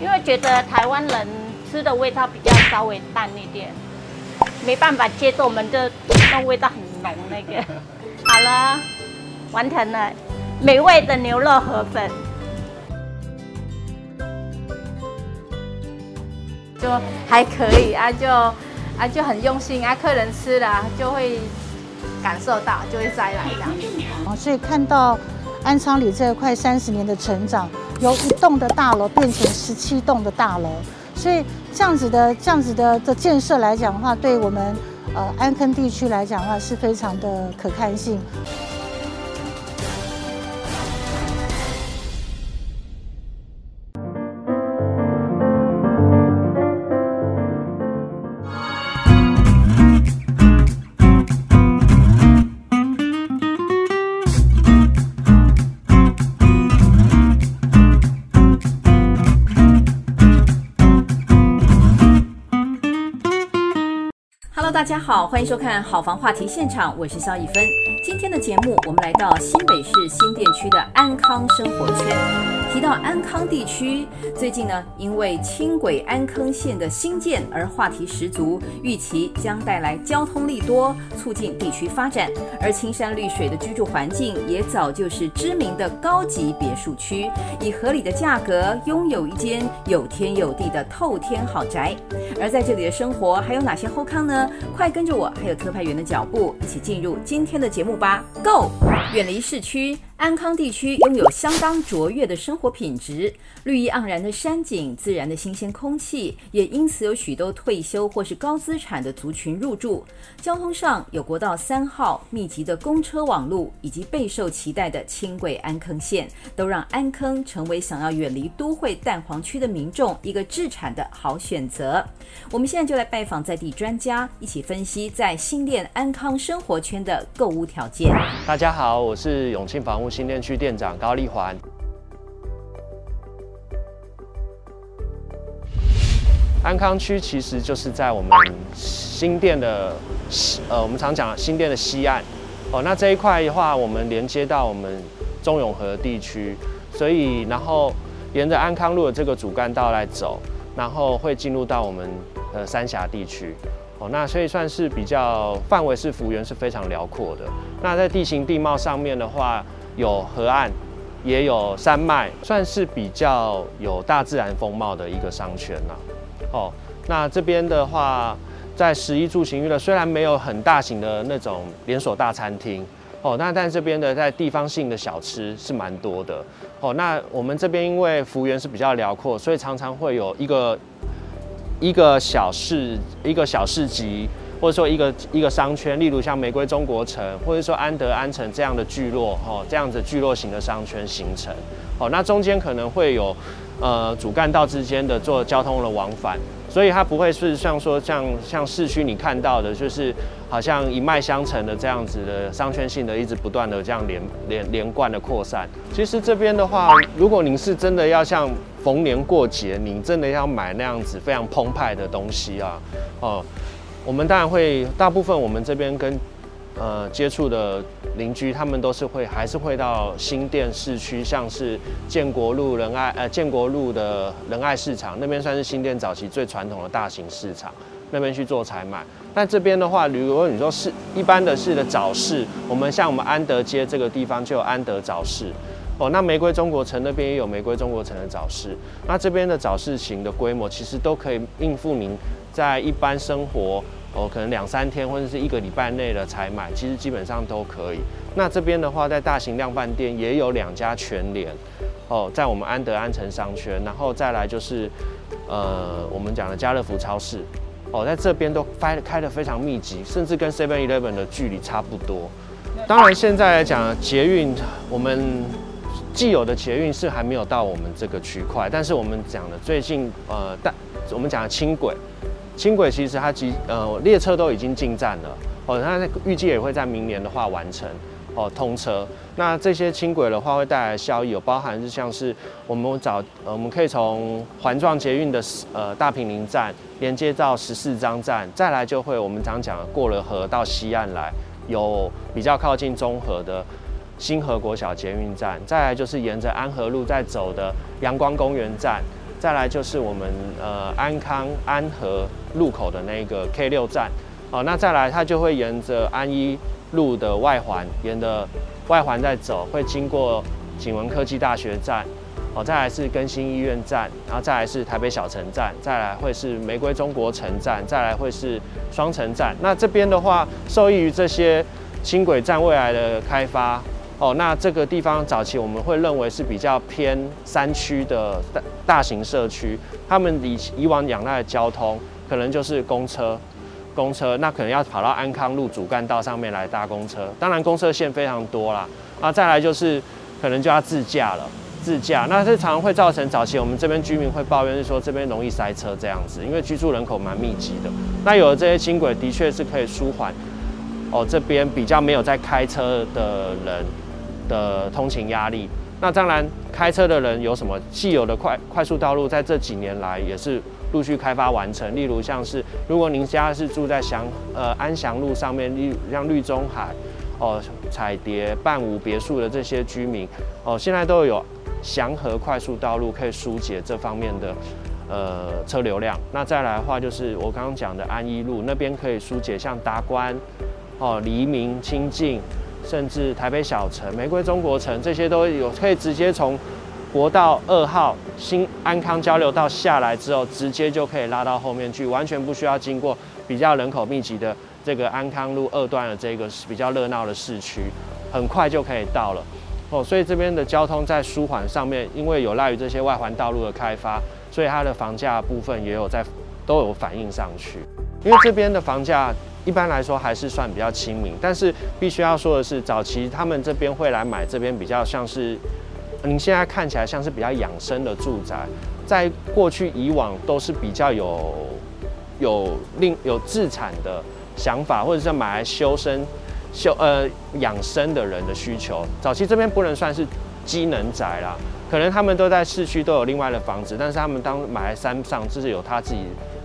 因为觉得台湾人吃的味道比较稍微淡一点，没办法接受我们这那味道很浓那个。好了，完成了，美味的牛肉河粉，就还可以啊，就啊就很用心啊，客人吃了就会感受到，就会再来这样。所以看到安昌里这块三十年的成长。由一栋的大楼变成十七栋的大楼，所以这样子的这样子的的建设来讲的话，对我们呃安坑地区来讲的话，是非常的可看性。大家好，欢迎收看《好房话题现场》，我是萧一芬。今天的节目，我们来到新北市新店区的安康生活圈。提到安康地区，最近呢，因为轻轨安坑线的兴建而话题十足，预期将带来交通利多，促进地区发展。而青山绿水的居住环境也早就是知名的高级别墅区，以合理的价格拥有一间有天有地的透天豪宅。而在这里的生活还有哪些后康呢？快跟着我还有特派员的脚步，一起进入今天的节目吧！Go，远离市区。安康地区拥有相当卓越的生活品质，绿意盎然的山景，自然的新鲜空气，也因此有许多退休或是高资产的族群入住。交通上有国道三号密集的公车网路，以及备受期待的轻轨安坑线，都让安坑成为想要远离都会蛋黄区的民众一个置产的好选择。我们现在就来拜访在地专家，一起分析在新店安康生活圈的购物条件。大家好，我是永庆房屋新店区店长高丽环。安康区其实就是在我们新店的西，呃，我们常讲新店的西岸。哦，那这一块的话，我们连接到我们中永和地区，所以然后沿着安康路的这个主干道来走，然后会进入到我们呃三峡地区。哦，那所以算是比较范围是幅员是非常辽阔的。那在地形地貌上面的话，有河岸，也有山脉，算是比较有大自然风貌的一个商圈呐。哦，那这边的话，在十一住行娱乐虽然没有很大型的那种连锁大餐厅，哦，那但这边的在地方性的小吃是蛮多的。哦，那我们这边因为幅员是比较辽阔，所以常常会有一个一个小市，一个小市集。或者说一个一个商圈，例如像玫瑰中国城，或者说安德安城这样的聚落，哦，这样子聚落型的商圈形成，哦，那中间可能会有，呃，主干道之间的做交通的往返，所以它不会是像说像像市区你看到的，就是好像一脉相承的这样子的商圈性的，一直不断的这样连连连贯的扩散。其实这边的话，如果您是真的要像逢年过节，您真的要买那样子非常澎湃的东西啊，哦。我们当然会，大部分我们这边跟呃接触的邻居，他们都是会还是会到新店市区，像是建国路仁爱呃建国路的仁爱市场那边，算是新店早期最传统的大型市场，那边去做采买。那这边的话，如果你说是一般的市的早市，我们像我们安德街这个地方就有安德早市哦。那玫瑰中国城那边也有玫瑰中国城的早市。那这边的早市型的规模，其实都可以应付您在一般生活。哦，可能两三天或者是一个礼拜内的采买，其实基本上都可以。那这边的话，在大型量贩店也有两家全联，哦，在我们安德安城商圈，然后再来就是，呃，我们讲的家乐福超市，哦，在这边都开开得非常密集，甚至跟 Seven Eleven 的距离差不多。当然，现在来讲捷运，我们既有的捷运是还没有到我们这个区块，但是我们讲的最近，呃，但我们讲的轻轨。轻轨其实它即呃列车都已经进站了哦，它预计也会在明年的话完成哦通车。那这些轻轨的话会带来效益有包含是像是我们找呃我们可以从环状捷运的呃大坪林站连接到十四张站，再来就会我们常讲过了河到西岸来有比较靠近中和的新河国小捷运站，再来就是沿着安和路在走的阳光公园站。再来就是我们呃安康安和路口的那个 K 六站，哦，那再来它就会沿着安一路的外环，沿着外环在走，会经过景文科技大学站，哦，再来是更新医院站，然后再来是台北小城站，再来会是玫瑰中国城站，再来会是双城站。那这边的话，受益于这些轻轨站未来的开发。哦，那这个地方早期我们会认为是比较偏山区的大大型社区，他们以以往仰赖的交通可能就是公车，公车那可能要跑到安康路主干道上面来搭公车，当然公车线非常多啦，啊，再来就是可能就要自驾了，自驾。那这常常会造成早期我们这边居民会抱怨是说这边容易塞车这样子，因为居住人口蛮密集的，那有了这些轻轨的确是可以舒缓哦这边比较没有在开车的人。的通勤压力，那当然开车的人有什么既有的快快速道路，在这几年来也是陆续开发完成。例如像是，如果您家是住在祥呃安祥路上面，例像绿中海、哦彩蝶、半五别墅的这些居民，哦现在都有祥和快速道路可以疏解这方面的呃车流量。那再来的话，就是我刚刚讲的安一路那边可以疏解，像达观、哦黎明、清境。甚至台北小城、玫瑰中国城这些都有，可以直接从国道二号新安康交流道下来之后，直接就可以拉到后面去，完全不需要经过比较人口密集的这个安康路二段的这个比较热闹的市区，很快就可以到了哦。所以这边的交通在舒缓上面，因为有赖于这些外环道路的开发，所以它的房价部分也有在都有反映上去，因为这边的房价。一般来说还是算比较亲民，但是必须要说的是，早期他们这边会来买这边比较像是，你现在看起来像是比较养生的住宅，在过去以往都是比较有有另有自产的想法，或者是买来修身修呃养生的人的需求。早期这边不能算是机能宅啦，可能他们都在市区都有另外的房子，但是他们当买来山上就是有他自己。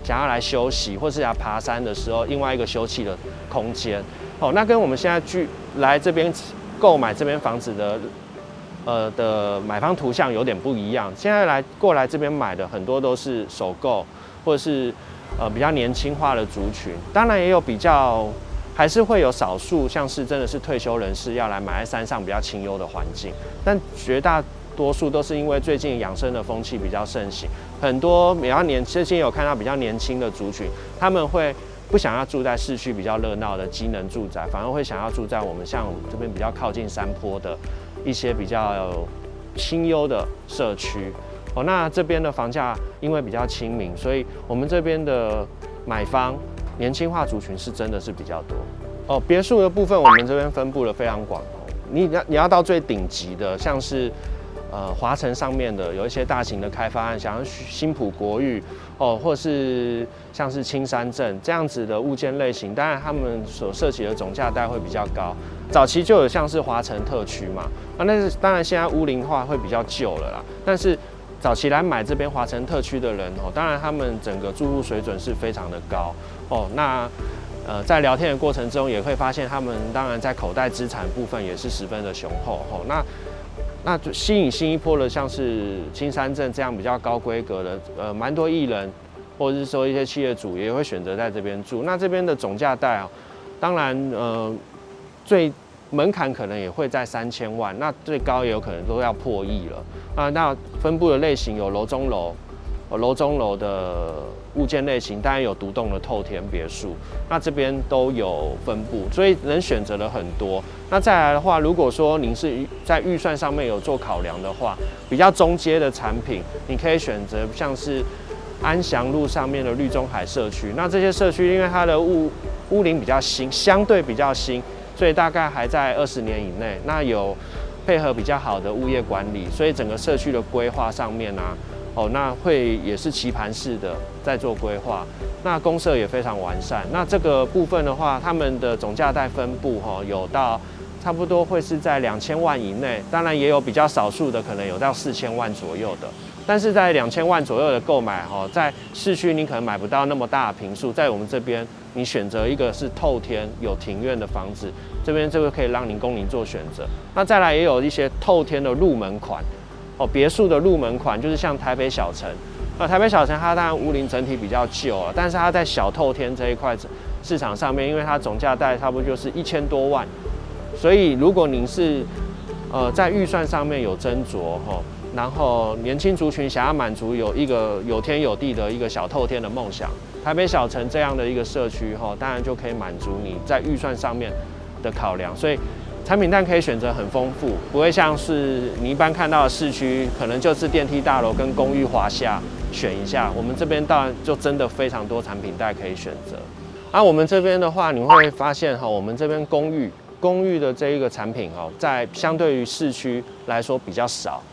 想要来休息，或是要爬山的时候，另外一个休憩的空间。哦，那跟我们现在去来这边购买这边房子的，呃的买方图像有点不一样。现在来过来这边买的很多都是首购，或者是呃比较年轻化的族群。当然也有比较，还是会有少数像是真的是退休人士要来买在山上比较清幽的环境，但绝大。多数都是因为最近养生的风气比较盛行，很多比较年，最近有看到比较年轻的族群，他们会不想要住在市区比较热闹的机能住宅，反而会想要住在我们像这边比较靠近山坡的一些比较清幽的社区。哦，那这边的房价因为比较亲民，所以我们这边的买方年轻化族群是真的是比较多。哦，别墅的部分我们这边分布的非常广哦，你要你要到最顶级的，像是。呃，华城上面的有一些大型的开发案，像新埔国誉哦，或是像是青山镇这样子的物件类型，当然他们所涉及的总价带会比较高。早期就有像是华城特区嘛，啊，那是当然现在屋龄化会比较旧了啦。但是早期来买这边华城特区的人哦，当然他们整个住户水准是非常的高哦。那呃，在聊天的过程中也会发现，他们当然在口袋资产部分也是十分的雄厚哦。那那吸引新一波的，像是青山镇这样比较高规格的，呃，蛮多艺人，或者是说一些企业主也会选择在这边住。那这边的总价带啊，当然，呃，最门槛可能也会在三千万，那最高也有可能都要破亿了。啊，那分布的类型有楼中楼。楼中楼的物件类型，当然有独栋的透天别墅，那这边都有分布，所以能选择的很多。那再来的话，如果说您是在预算上面有做考量的话，比较中阶的产品，你可以选择像是安祥路上面的绿中海社区。那这些社区因为它的屋屋龄比较新，相对比较新，所以大概还在二十年以内。那有配合比较好的物业管理，所以整个社区的规划上面啊。哦，那会也是棋盘式的在做规划，那公社也非常完善。那这个部分的话，他们的总价带分布哈，有到差不多会是在两千万以内，当然也有比较少数的可能有到四千万左右的。但是在两千万左右的购买哈，在市区你可能买不到那么大的平数，在我们这边你选择一个是透天有庭院的房子，这边这个可以让您供您做选择。那再来也有一些透天的入门款。哦，别墅的入门款就是像台北小城，那，台北小城它当然屋龄整体比较旧了，但是它在小透天这一块市场上面，因为它总价带差不多就是一千多万，所以如果您是呃在预算上面有斟酌哈，然后年轻族群想要满足有一个有天有地的一个小透天的梦想，台北小城这样的一个社区哈，当然就可以满足你在预算上面的考量，所以。产品但可以选择很丰富，不会像是你一般看到的市区，可能就是电梯大楼跟公寓华夏选一下。我们这边当然就真的非常多产品带可以选择。而、啊、我们这边的话，你会发现哈，我们这边公寓公寓的这一个产品哦，在相对于市区来说比较少。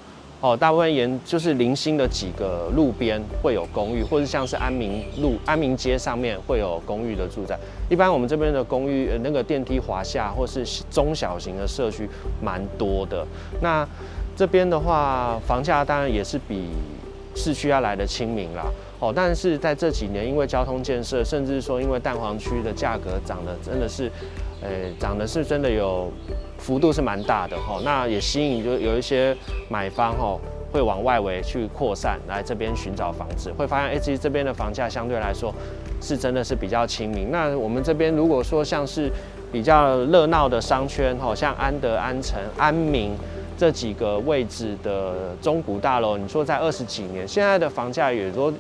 哦，大部分沿就是零星的几个路边会有公寓，或者像是安民路、安民街上面会有公寓的住宅。一般我们这边的公寓，那个电梯华厦或是中小型的社区蛮多的。那这边的话，房价当然也是比市区要来得亲民啦。哦，但是在这几年，因为交通建设，甚至说因为蛋黄区的价格涨得真的是。呃，涨的是真的有幅度是蛮大的哈，那也吸引就有一些买方哈会往外围去扩散，来这边寻找房子，会发现诶，其实这边的房价相对来说是真的是比较亲民。那我们这边如果说像是比较热闹的商圈哈，像安德、安城、安民这几个位置的中古大楼，你说在二十几年，现在的房价也都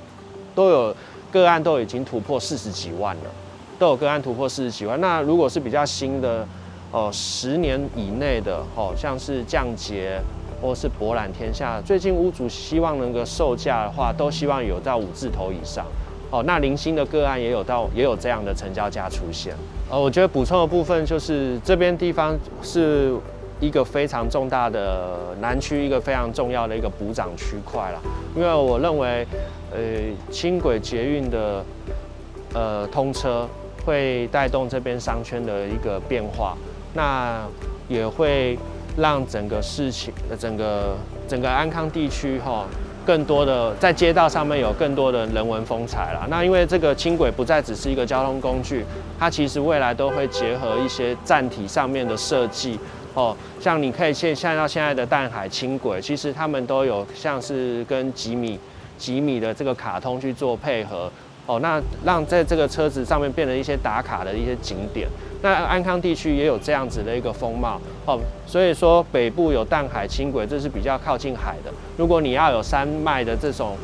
都有个案都已经突破四十几万了。都有个案突破四十几万。那如果是比较新的，呃，十年以内的，哦，像是降杰或是博览天下，最近屋主希望能够售价的话，都希望有到五字头以上。哦，那零星的个案也有到，也有这样的成交价出现。呃，我觉得补充的部分就是这边地方是一个非常重大的南区，一个非常重要的一个补涨区块了。因为我认为，呃，轻轨捷运的，呃，通车。会带动这边商圈的一个变化，那也会让整个事情、整个整个安康地区哈，更多的在街道上面有更多的人文风采了。那因为这个轻轨不再只是一个交通工具，它其实未来都会结合一些站体上面的设计哦，像你可以现像到现在的淡海轻轨，其实他们都有像是跟几米几米的这个卡通去做配合。哦，那让在这个车子上面变成一些打卡的一些景点。那安康地区也有这样子的一个风貌哦，所以说北部有淡海轻轨，这是比较靠近海的。如果你要有山脉的这种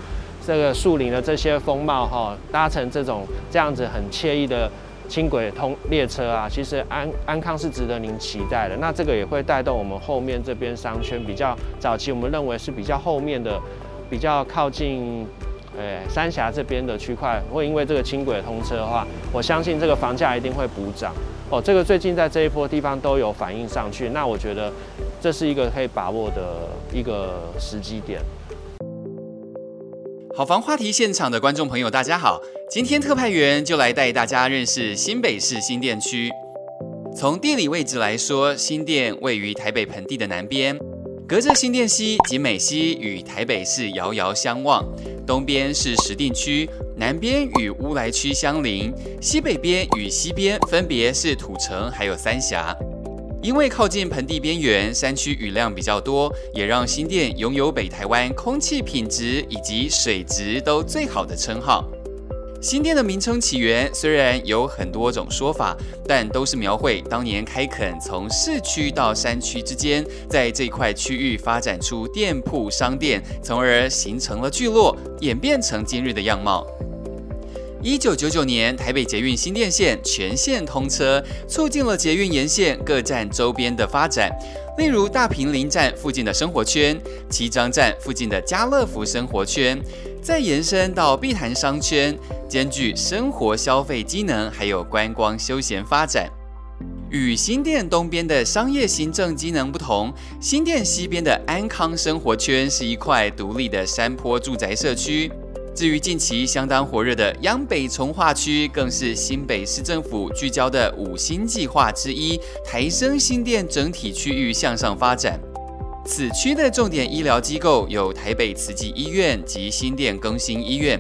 这个树林的这些风貌哈，搭乘这种这样子很惬意的轻轨通列车啊，其实安安康是值得您期待的。那这个也会带动我们后面这边商圈比较早期，我们认为是比较后面的，比较靠近。哎，三峡这边的区块会因为这个轻轨通车的话，我相信这个房价一定会补涨哦。这个最近在这一波地方都有反映上去，那我觉得这是一个可以把握的一个时机点。好房话题现场的观众朋友，大家好，今天特派员就来带大家认识新北市新店区。从地理位置来说，新店位于台北盆地的南边。隔着新店溪、及美溪与台北市遥遥相望，东边是石碇区，南边与乌来区相邻，西北边与西边分别是土城还有三峡。因为靠近盆地边缘，山区雨量比较多，也让新店拥有北台湾空气品质以及水质都最好的称号。新店的名称起源虽然有很多种说法，但都是描绘当年开垦从市区到山区之间，在这块区域发展出店铺商店，从而形成了聚落，演变成今日的样貌。一九九九年，台北捷运新店线全线通车，促进了捷运沿线各站周边的发展。例如大坪林站附近的生活圈，七张站附近的家乐福生活圈，再延伸到碧潭商圈，兼具生活消费机能，还有观光休闲发展。与新店东边的商业行政机能不同，新店西边的安康生活圈是一块独立的山坡住宅社区。至于近期相当火热的央北从化区，更是新北市政府聚焦的五星计划之一，抬升新店整体区域向上发展。此区的重点医疗机构有台北慈济医院及新店更新医院。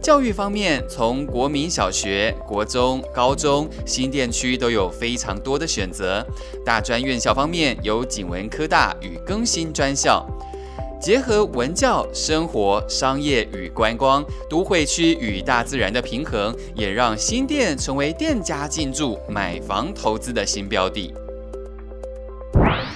教育方面，从国民小学、国中、高中，新店区都有非常多的选择。大专院校方面，有景文科大与更新专校。结合文教、生活、商业与观光，都会区与大自然的平衡，也让新店成为店家进驻、买房投资的新标的。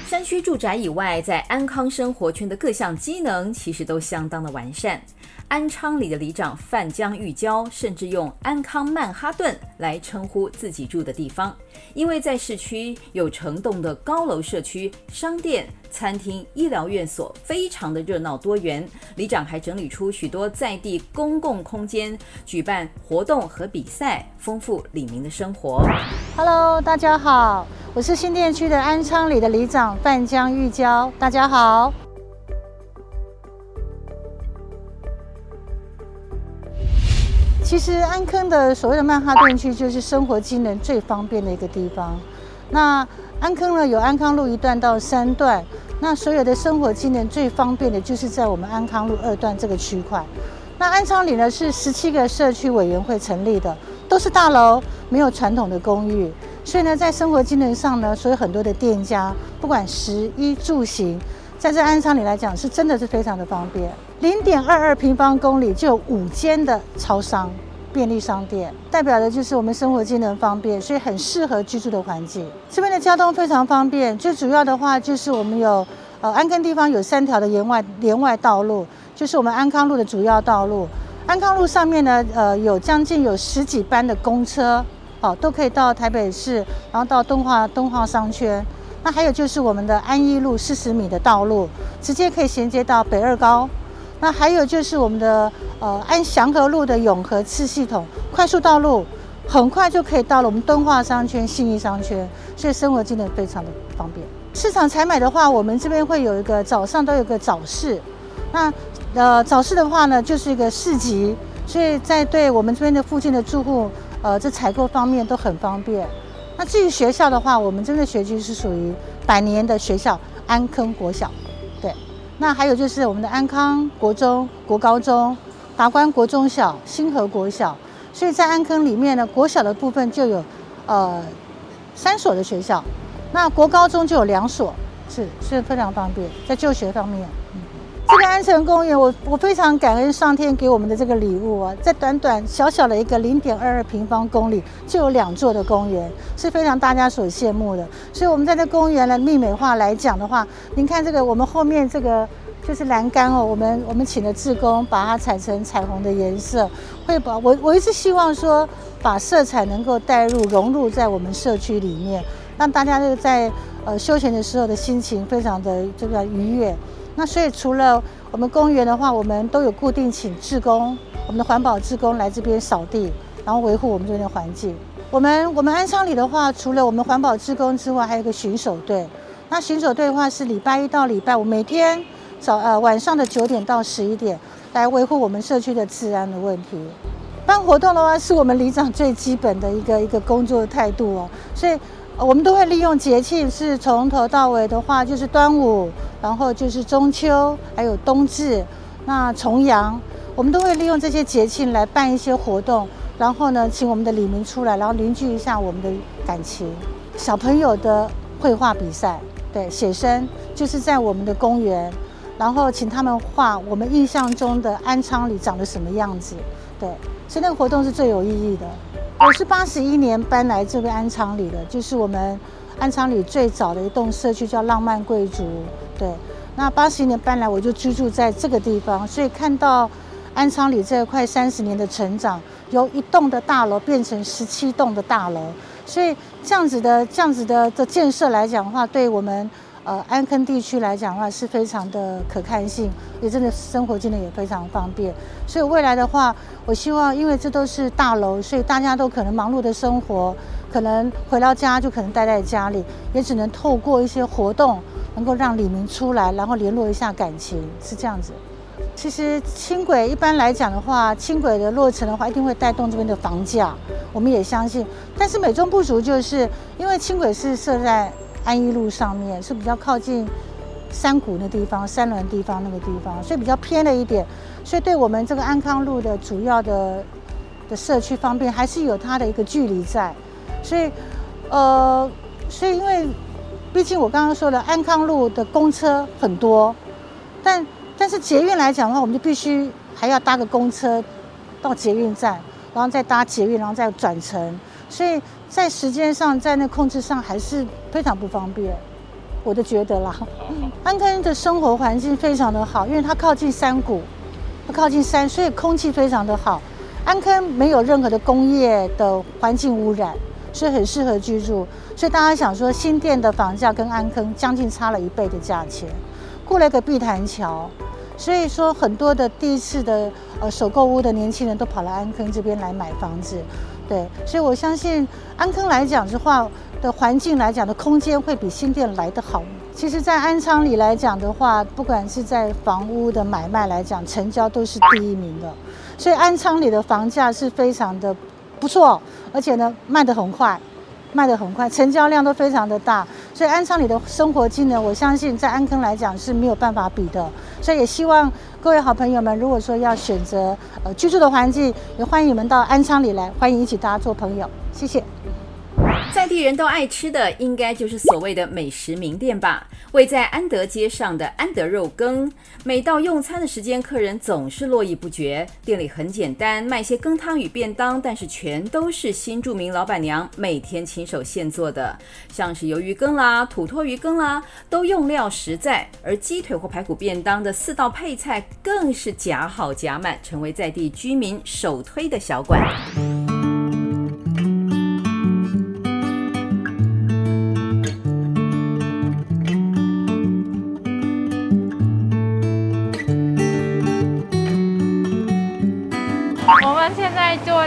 山区住宅以外，在安康生活圈的各项机能其实都相当的完善。安昌里的里长范江玉娇甚至用“安康曼哈顿”来称呼自己住的地方，因为在市区有成栋的高楼社区、商店、餐厅、医疗院所，非常的热闹多元。里长还整理出许多在地公共空间，举办活动和比赛，丰富里民的生活。Hello，大家好，我是新店区的安昌里的里长范江玉娇，大家好。其实安坑的所谓的曼哈顿区，就是生活机能最方便的一个地方。那安坑呢，有安康路一段到三段，那所有的生活机能最方便的，就是在我们安康路二段这个区块。那安昌里呢，是十七个社区委员会成立的，都是大楼，没有传统的公寓，所以呢，在生活机能上呢，所以很多的店家，不管食衣住行，在这安昌里来讲，是真的是非常的方便。零点二二平方公里就有五间的超商、便利商店，代表的就是我们生活机能方便，所以很适合居住的环境。这边的交通非常方便，最主要的话就是我们有呃安坑地方有三条的连外连外道路，就是我们安康路的主要道路。安康路上面呢，呃有将近有十几班的公车，哦都可以到台北市，然后到敦化敦化商圈。那还有就是我们的安一路四十米的道路，直接可以衔接到北二高。那还有就是我们的呃安祥和路的永和次系统快速道路，很快就可以到了我们敦化商圈、信义商圈，所以生活机能非常的方便。市场采买的话，我们这边会有一个早上都有个早市，那呃早市的话呢，就是一个市集，所以在对我们这边的附近的住户，呃这采购方面都很方便。那至于学校的话，我们这边的学区是属于百年的学校安坑国小。对那还有就是我们的安康国中、国高中、达官国中小、新和国小，所以在安坑里面呢，国小的部分就有，呃，三所的学校，那国高中就有两所，是是非常方便在就学方面。这个安城公园，我我非常感恩上天给我们的这个礼物啊，在短短小小的一个零点二二平方公里，就有两座的公园，是非常大家所羡慕的。所以我们在这公园的丽美化来讲的话，您看这个我们后面这个就是栏杆哦，我们我们请的志工把它踩成彩虹的颜色，会把我我一直希望说把色彩能够带入融入在我们社区里面，让大家这个在呃休闲的时候的心情非常的这个愉悦。那所以除了我们公园的话，我们都有固定请志工，我们的环保志工来这边扫地，然后维护我们这边的环境。我们我们安昌里的话，除了我们环保志工之外，还有一个巡守队。那巡守队的话是礼拜一到礼拜五每天早呃晚上的九点到十一点来维护我们社区的治安的问题。办活动的话，是我们里长最基本的一个一个工作态度哦，所以。我们都会利用节庆，是从头到尾的话，就是端午，然后就是中秋，还有冬至，那重阳，我们都会利用这些节庆来办一些活动，然后呢，请我们的李明出来，然后凝聚一下我们的感情。小朋友的绘画比赛，对，写生就是在我们的公园，然后请他们画我们印象中的安昌里长得什么样子，对，所以那个活动是最有意义的。我是八十一年搬来这边安昌里的，就是我们安昌里最早的一栋社区叫浪漫贵族。对，那八十一年搬来，我就居住在这个地方，所以看到安昌里这快三十年的成长，由一栋的大楼变成十七栋的大楼，所以这样子的这样子的的建设来讲的话，对我们。呃，安坑地区来讲的话，是非常的可看性，也真的生活机能也非常方便。所以未来的话，我希望，因为这都是大楼，所以大家都可能忙碌的生活，可能回到家就可能待在家里，也只能透过一些活动，能够让里民出来，然后联络一下感情，是这样子。其实轻轨一般来讲的话，轻轨的落成的话，一定会带动这边的房价，我们也相信。但是美中不足，就是因为轻轨是设在。安一路上面是比较靠近山谷那地方、山峦地方那个地方，所以比较偏了一点。所以对我们这个安康路的主要的的社区方面，还是有它的一个距离在。所以，呃，所以因为毕竟我刚刚说了，安康路的公车很多，但但是捷运来讲的话，我们就必须还要搭个公车到捷运站，然后再搭捷运，然后再转乘，所以在时间上，在那控制上还是非常不方便。我都觉得啦，安坑的生活环境非常的好，因为它靠近山谷，它靠近山，所以空气非常的好。安坑没有任何的工业的环境污染，所以很适合居住。所以大家想说，新店的房价跟安坑将近差了一倍的价钱，过了一个碧潭桥，所以说很多的第一次的呃首购屋的年轻人都跑来安坑这边来买房子，对，所以我相信安坑来讲的话。的环境来讲的空间会比新店来得好。其实，在安昌里来讲的话，不管是在房屋的买卖来讲，成交都是第一名的。所以安昌里的房价是非常的不错，而且呢卖得很快，卖得很快，成交量都非常的大。所以安昌里的生活机能，我相信在安坑来讲是没有办法比的。所以也希望各位好朋友们，如果说要选择呃居住的环境，也欢迎你们到安昌里来，欢迎一起大家做朋友。谢谢。在地人都爱吃的，应该就是所谓的美食名店吧。位在安德街上的安德肉羹，每到用餐的时间，客人总是络绎不绝。店里很简单，卖些羹汤与便当，但是全都是新住民老板娘每天亲手现做的，像是鱿鱼羹啦、土托鱼羹啦，都用料实在。而鸡腿或排骨便当的四道配菜，更是夹好夹满，成为在地居民首推的小馆。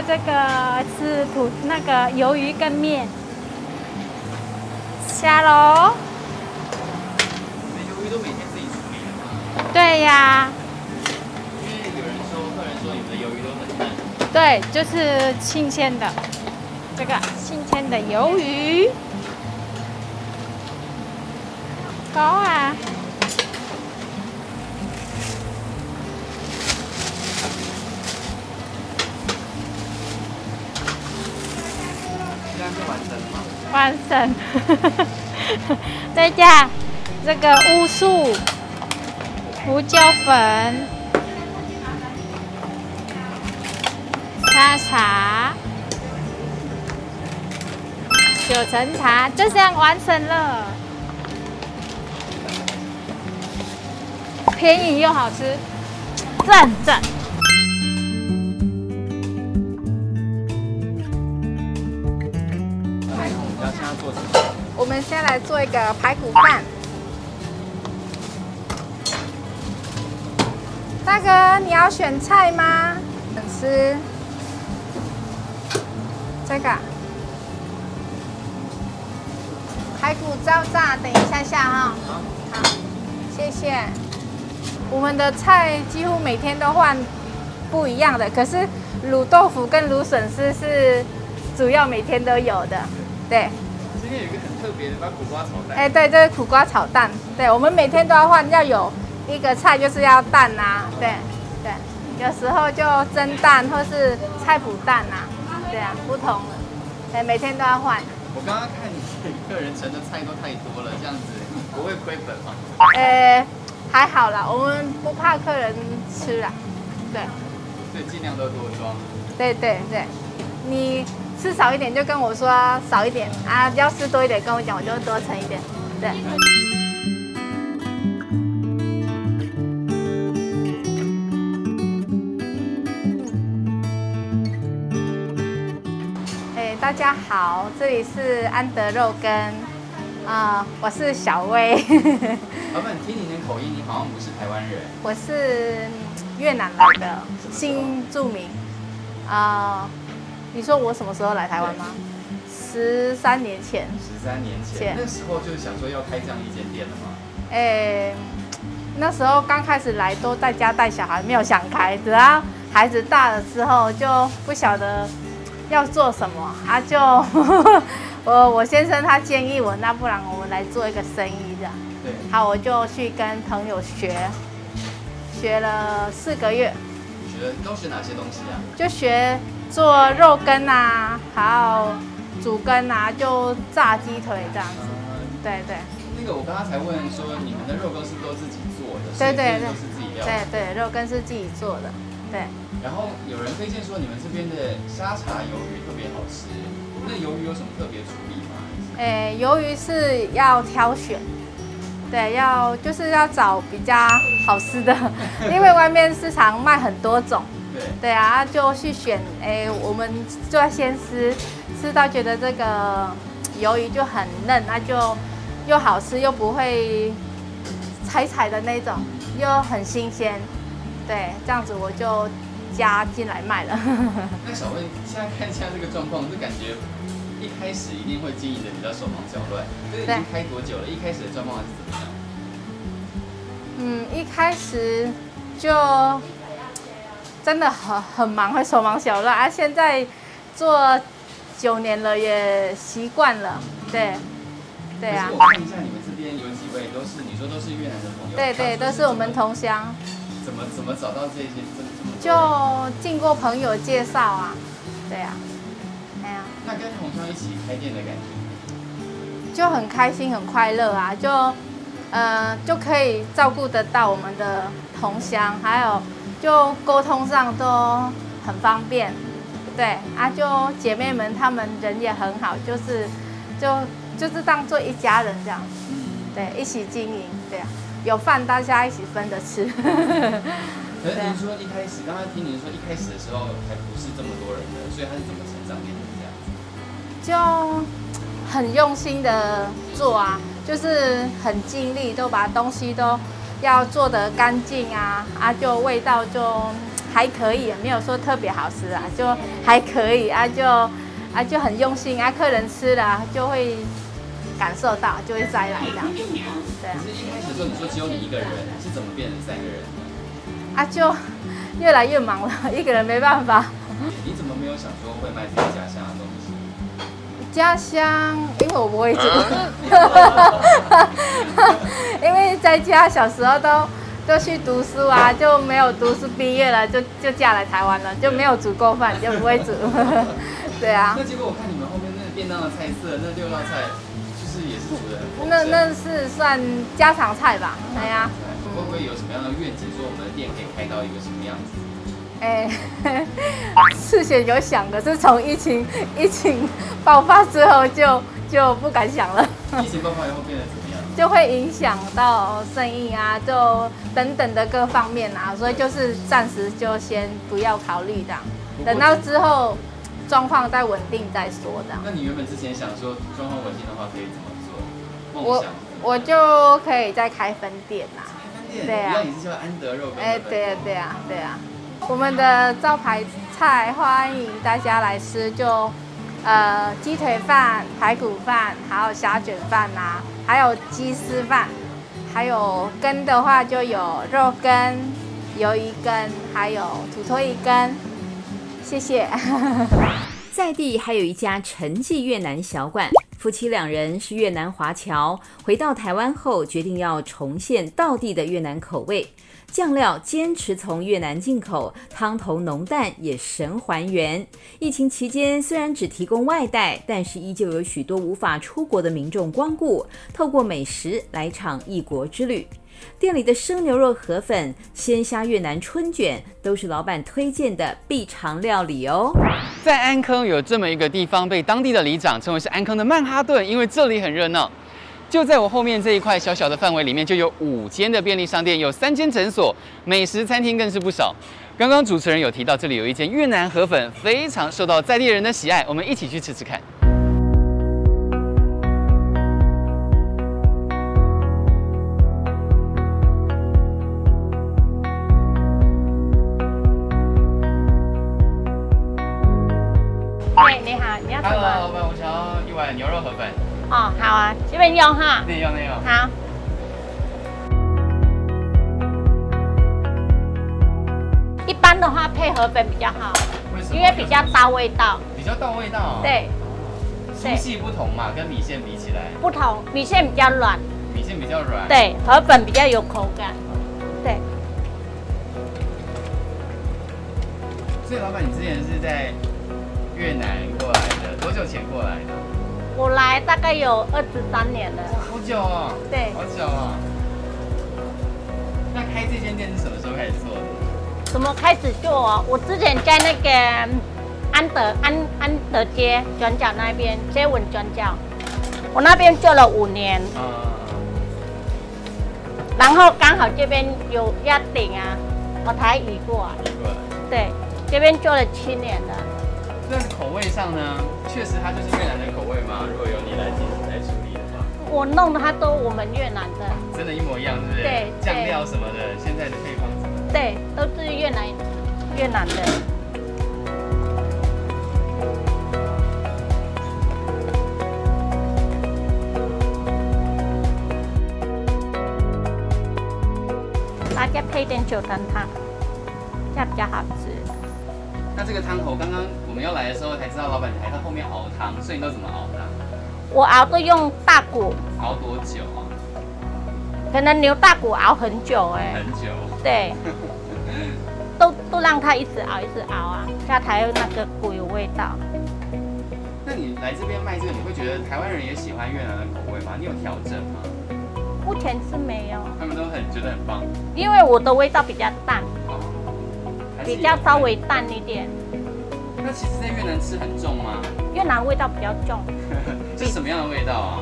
这个是土那个鱿鱼跟面，虾喽。鱿鱼都每天自己处理的吗？对呀。因为有人说，客人说你们的鱿鱼都很嫩。对，就是新鲜的，这个新鲜的鱿鱼。高啊！完成，再加这个乌醋、胡椒粉、沙茶、九层茶，就这样完成了，便宜又好吃，赞赞。我们先来做一个排骨饭。大哥，你要选菜吗？粉丝这个排骨照炸，等一下下哈。好，谢谢。我们的菜几乎每天都换不一样的，可是卤豆腐跟卤笋丝是主要每天都有的，对。今天有一个很特别的，苦瓜炒蛋。哎，对，这是苦瓜炒蛋。对，我们每天都要换，要有一个菜就是要蛋呐、啊。对，对，有时候就蒸蛋或是菜脯蛋呐、啊。对啊，不同的。哎，每天都要换。我刚刚看你客人盛的菜都太多了，这样子不会亏本吗？呃，还好啦，我们不怕客人吃啦。对。所以尽量都多装。对对对，你。吃少一点就跟我说少一点啊，要吃多一点跟我讲，我就多盛一点。对。哎，大家好，这里是安德肉羹啊，我是小薇。老板，听你的口音，你好像不是台湾人。我是越南来的新住民啊。你说我什么时候来台湾吗？十三年前。十三年前，那时候就是想说要开这样一间店了吗？哎、欸，那时候刚开始来都在家带小孩，没有想开。等到孩子大了之后，就不晓得要做什么啊就，就 我我先生他建议我，那不然我们来做一个生意这样。对。好，我就去跟朋友学，学了四个月。学都学哪些东西啊？就学。做肉羹啊，还有煮羹啊，就炸鸡腿这样子。对对。那个我刚刚才问说，你们的肉羹是不是都自己做的？对对对。都是自己料料。对对，肉羹是自己做的，对。然后有人推荐说你们这边的沙茶鱿鱼特别好吃，那鱿鱼有什么特别处理吗？哎，鱿鱼是要挑选，对，要就是要找比较好吃的，因为外面市场卖很多种。对。对啊，就去选，哎，我们就要先吃，吃到觉得这个。鱿鱼就很嫩，那就又好吃又不会踩踩的那种，又很新鲜，对，这样子我就加进来卖了。那小问，现在看一下这个状况，就感觉一开始一定会经营的比较手忙脚乱。这个已经开多久了？一开始的状况还是怎么样？嗯，一开始就真的很很忙，会手忙脚乱啊。现在做。九年了，也习惯了，对，对啊。我看一下你们这边有几位都是，你说都是越南的朋友。对对，都是我们同乡。怎么怎么找到这些？就经过朋友介绍啊，对啊，哎呀。那跟同乡一起开店的感觉？就很开心，很快乐啊，就呃就可以照顾得到我们的同乡，还有就沟通上都很方便。对啊，就姐妹们，她们人也很好，就是，就就是当做一家人这样，对，一起经营，对啊，有饭大家一起分着吃。可是您说一开始，刚刚听您说一开始的时候还不是这么多人的，所以他是怎么成长变成这样？就很用心的做啊，就是很尽力，都把东西都要做得干净啊，啊，就味道就。还可以，没有说特别好吃啊，就还可以啊，就啊就很用心啊，客人吃了就会感受到，就会再来这样。对啊。一开始说你说只有你一个人，是怎么变成三个人？啊，就 越来越忙了，一个人没办法。你怎么没有想说会卖自己家乡？家乡，因为我不会煮，因为在家小时候都。都去读书啊，就没有读书毕业了，就就嫁来台湾了，就没有煮过饭，就不会煮。对啊。那结果我看你们后面那个便当的菜色，那六道菜，就是也是煮的很。那那是算家常菜吧？对呀、啊。会不会有什么样的愿景，说我们的店可以开到一个什么样子？哎、欸，事先有想的，是从疫情疫情爆发之后就就不敢想了。疫情爆发以后变得怎么样？就会影响到生意啊，就等等的各方面啊，所以就是暂时就先不要考虑这样，等到之后状况再稳定再说这样。那你原本之前想说状况稳定的话可以怎么做？我我就可以再开分店啦。开分店？对啊。你是叫安德肉羹？哎，对啊，对啊，对啊。我们的招牌菜欢迎大家来吃，就。呃，鸡腿饭、排骨饭，还有虾卷饭呐、啊，还有鸡丝饭，还有羹的话就有肉羹、鱿鱼羹，还有土豆鱼根。谢谢。在地还有一家陈记越南小馆，夫妻两人是越南华侨，回到台湾后决定要重现道地的越南口味。酱料坚持从越南进口，汤头浓淡也神还原。疫情期间虽然只提供外带，但是依旧有许多无法出国的民众光顾，透过美食来场异国之旅。店里的生牛肉河粉、鲜虾越南春卷都是老板推荐的必尝料理哦。在安坑有这么一个地方，被当地的里长称为是安坑的曼哈顿，因为这里很热闹。就在我后面这一块小小的范围里面，就有五间的便利商店，有三间诊所，美食餐厅更是不少。刚刚主持人有提到，这里有一间越南河粉，非常受到在地人的喜爱，我们一起去吃吃看。喂，你好，你要什么？老板，我想要一碗牛肉河粉。哦，好啊，这边用哈。这边用，这边用。好。一般的话配河粉比较好，为什么？因为比较到味道。比较到味道。对。粗细不同嘛，跟米线比起来。不同，米线比较软。米线比较软。对，河粉比较有口感。对。所以老板，你之前是在越南过来的，多久前过来的？我来大概有二十三年了，好久哦。对，好久哦。那开这间店是什么时候开始做的？怎么开始做啊？我之前在那个安德安安德街转角那边接吻转角，我那边做了五年。嗯。然后刚好这边有压顶啊，我才移过来。移过来。对，这边做了七年了。那口味上呢？确实它就是越南的口味吗？如果由你来进行来处理的话。我弄的它都我们越南的。真的，一模一样，是不是？对。酱料什么的，现在的配方。对，都是越南越南的。大家配点九层汤，这样比较好吃。那这个汤头，刚刚我们要来的时候才知道，老板还在后面熬汤，所以你都怎么熬的？我熬都用大骨。熬多久啊？可能牛大骨熬很久哎、欸。很久。对。都都让它一直熬，一直熬啊，这样才有那个骨有味道。那你来这边卖这个，你会觉得台湾人也喜欢越南的口味吗？你有调整吗？目前是没有。他们都很觉得很棒。因为我的味道比较淡，哦、比较稍微淡一点。那其实，在越南吃很重吗？越南味道比较重。是什么样的味道啊？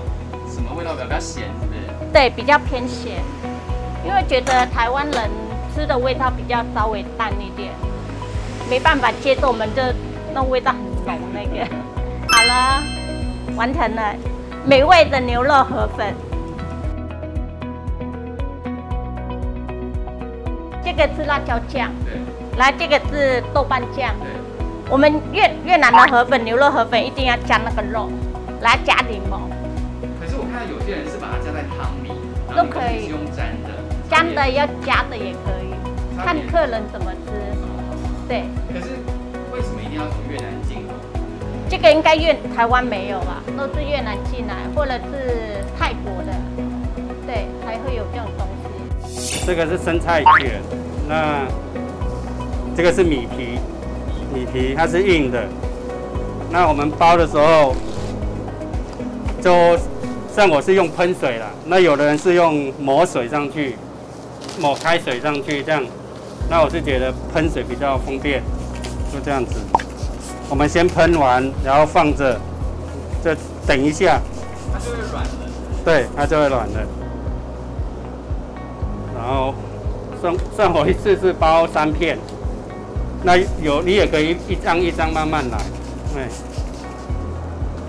什么味道比较比较咸，是不是？对，比较偏咸。因为觉得台湾人。吃的味道比较稍微淡一点，没办法接受我们这那味道很浓那个。好了，完成了，美味的牛肉河粉。这个是辣椒酱，对，来这个是豆瓣酱，对。我们越越南的河粉，牛肉河粉一定要加那个肉，来加柠檬。可是我看到有些人是把它加在汤里，都可以用沾的，沾的要加的也可以。看客人怎么吃，对。可是为什么一定要从越南进口？这个应该越台湾没有吧？都是越南进来，或者是泰国的，对，才会有这种东西。这个是生菜卷，那这个是米皮，米皮它是硬的。那我们包的时候，就像我是用喷水啦，那有的人是用抹水上去，抹开水上去这样。那我是觉得喷水比较方便，就这样子。我们先喷完，然后放着，就等一下，它就会软了。对，它就会软了。然后算算我一次是包三片，那有你也可以一张一张慢慢来，对。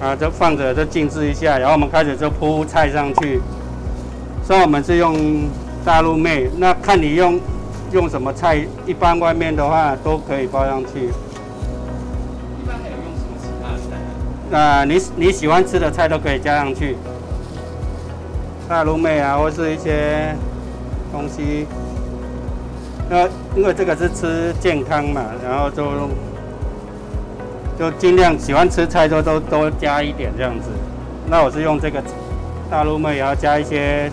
啊，就放着就静置一下，然后我们开始就铺菜上去。所以我们是用大陆妹，那看你用。用什么菜？一般外面的话都可以包上去。一般还有用什么其他的菜？那、呃、你你喜欢吃的菜都可以加上去。大陆妹啊，或是一些东西。那因为这个是吃健康嘛，然后就就尽量喜欢吃菜就都多加一点这样子。那我是用这个大陆妹，然后加一些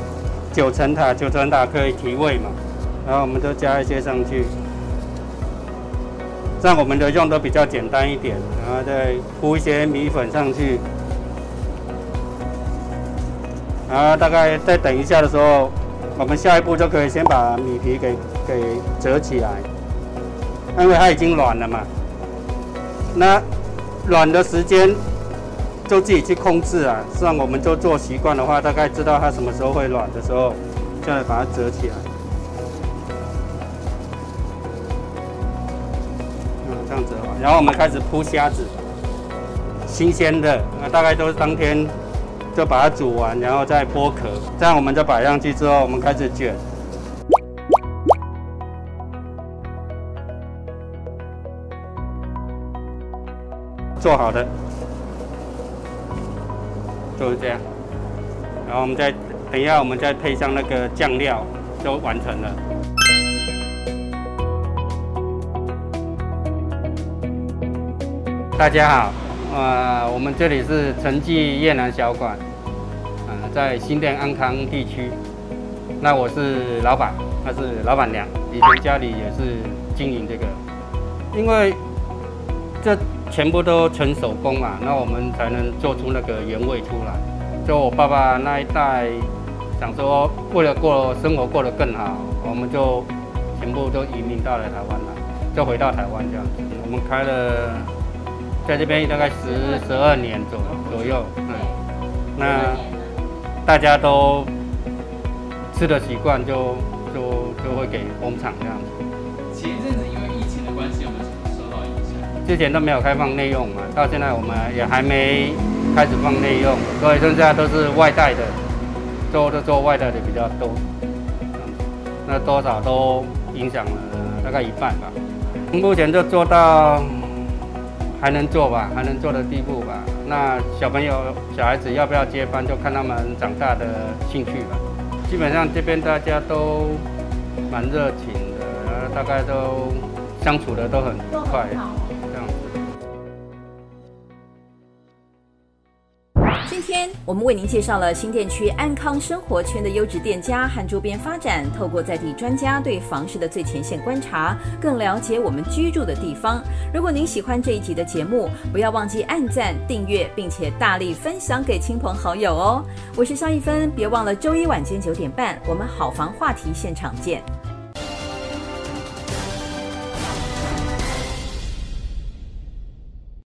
九层塔，九层塔可以提味嘛。然后我们都加一些上去，这样我们的用都比较简单一点。然后再铺一些米粉上去，然后大概再等一下的时候，我们下一步就可以先把米皮给给折起来，因为它已经软了嘛。那软的时间就自己去控制啊。像我们就做习惯的话，大概知道它什么时候会软的时候，就来把它折起来。然后我们开始铺虾子，新鲜的，那大概都是当天就把它煮完，然后再剥壳，这样我们就摆上去之后，我们开始卷。做好的，就是这样。然后我们再等一下，我们再配上那个酱料，就完成了。大家好，呃，我们这里是陈记越南小馆，呃，在新店安康地区。那我是老板，他是老板娘，以前家里也是经营这个，因为这全部都纯手工嘛，那我们才能做出那个原味出来。就我爸爸那一代想说，为了过生活过得更好，我们就全部都移民到了台湾了，就回到台湾这样子。我们开了，在这边大概十十二年左左右，嗯，那大家都吃的习惯就就就会给工厂这样子。前一阵之前都没有开放内用嘛，到现在我们也还没开始放内用，所以现在都是外带的。做都做外带的比较多，那多少都影响了大概一半吧。目前就做到还能做吧，还能做的地步吧。那小朋友、小孩子要不要接班，就看他们长大的兴趣吧。基本上这边大家都蛮热情的，大概都相处的都很愉快。我们为您介绍了新店区安康生活圈的优质店家和周边发展。透过在地专家对房市的最前线观察，更了解我们居住的地方。如果您喜欢这一集的节目，不要忘记按赞、订阅，并且大力分享给亲朋好友哦。我是萧一芬，别忘了周一晚间九点半，我们好房话题现场见。